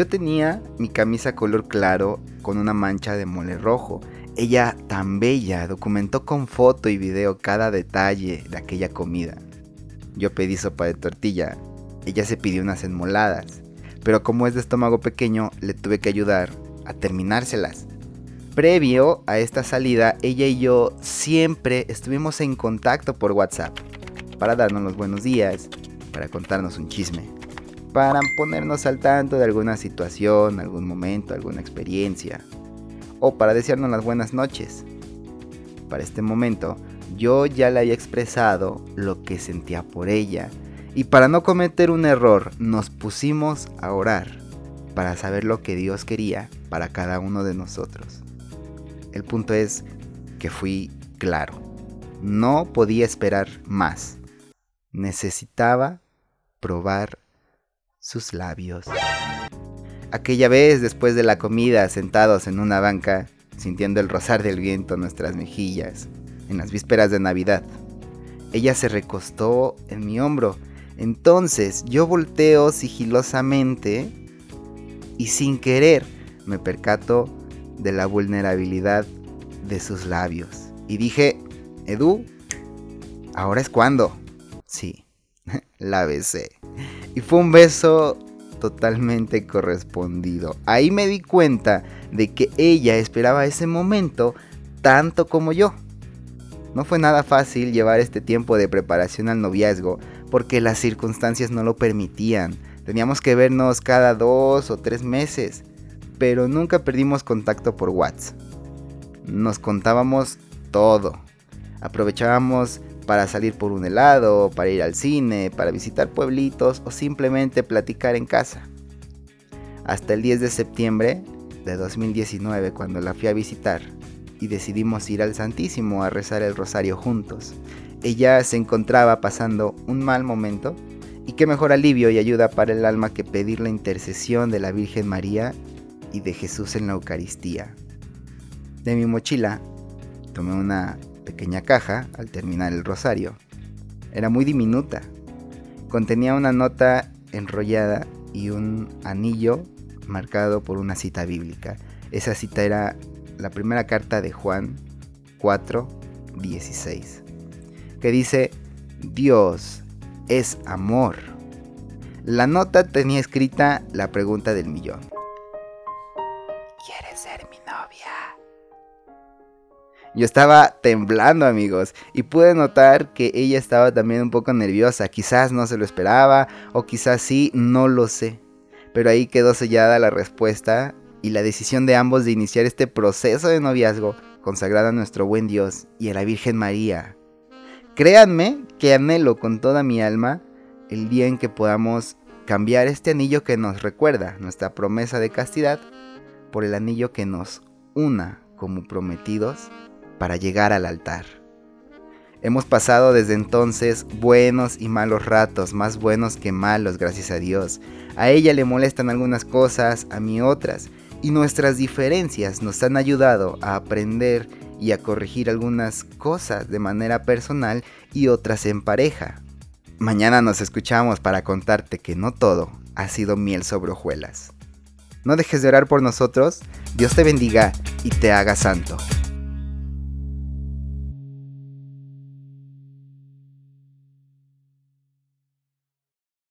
Yo tenía mi camisa color claro con una mancha de mole rojo. Ella tan bella documentó con foto y video cada detalle de aquella comida. Yo pedí sopa de tortilla, ella se pidió unas enmoladas, pero como es de estómago pequeño le tuve que ayudar a terminárselas. Previo a esta salida, ella y yo siempre estuvimos en contacto por WhatsApp para darnos los buenos días, para contarnos un chisme, para ponernos al tanto de alguna situación, algún momento, alguna experiencia, o para desearnos las buenas noches. Para este momento, yo ya le había expresado lo que sentía por ella, y para no cometer un error, nos pusimos a orar para saber lo que Dios quería para cada uno de nosotros. El punto es que fui claro. No podía esperar más. Necesitaba probar sus labios. Aquella vez, después de la comida, sentados en una banca, sintiendo el rozar del viento en nuestras mejillas, en las vísperas de Navidad, ella se recostó en mi hombro. Entonces yo volteo sigilosamente y sin querer me percato de la vulnerabilidad de sus labios. Y dije, Edu, ahora es cuando. Sí, la besé. Y fue un beso totalmente correspondido. Ahí me di cuenta de que ella esperaba ese momento tanto como yo. No fue nada fácil llevar este tiempo de preparación al noviazgo porque las circunstancias no lo permitían. Teníamos que vernos cada dos o tres meses pero nunca perdimos contacto por WhatsApp. Nos contábamos todo. Aprovechábamos para salir por un helado, para ir al cine, para visitar pueblitos o simplemente platicar en casa. Hasta el 10 de septiembre de 2019 cuando la fui a visitar y decidimos ir al Santísimo a rezar el rosario juntos. Ella se encontraba pasando un mal momento y qué mejor alivio y ayuda para el alma que pedir la intercesión de la Virgen María y de Jesús en la Eucaristía. De mi mochila tomé una pequeña caja al terminar el rosario. Era muy diminuta. Contenía una nota enrollada y un anillo marcado por una cita bíblica. Esa cita era la primera carta de Juan 4, 16, que dice, Dios es amor. La nota tenía escrita la pregunta del millón. Yo estaba temblando amigos y pude notar que ella estaba también un poco nerviosa. Quizás no se lo esperaba o quizás sí, no lo sé. Pero ahí quedó sellada la respuesta y la decisión de ambos de iniciar este proceso de noviazgo consagrado a nuestro buen Dios y a la Virgen María. Créanme que anhelo con toda mi alma el día en que podamos cambiar este anillo que nos recuerda nuestra promesa de castidad por el anillo que nos una como prometidos para llegar al altar. Hemos pasado desde entonces buenos y malos ratos, más buenos que malos, gracias a Dios. A ella le molestan algunas cosas, a mí otras, y nuestras diferencias nos han ayudado a aprender y a corregir algunas cosas de manera personal y otras en pareja. Mañana nos escuchamos para contarte que no todo ha sido miel sobre hojuelas. No dejes de orar por nosotros. Dios te bendiga y te haga santo.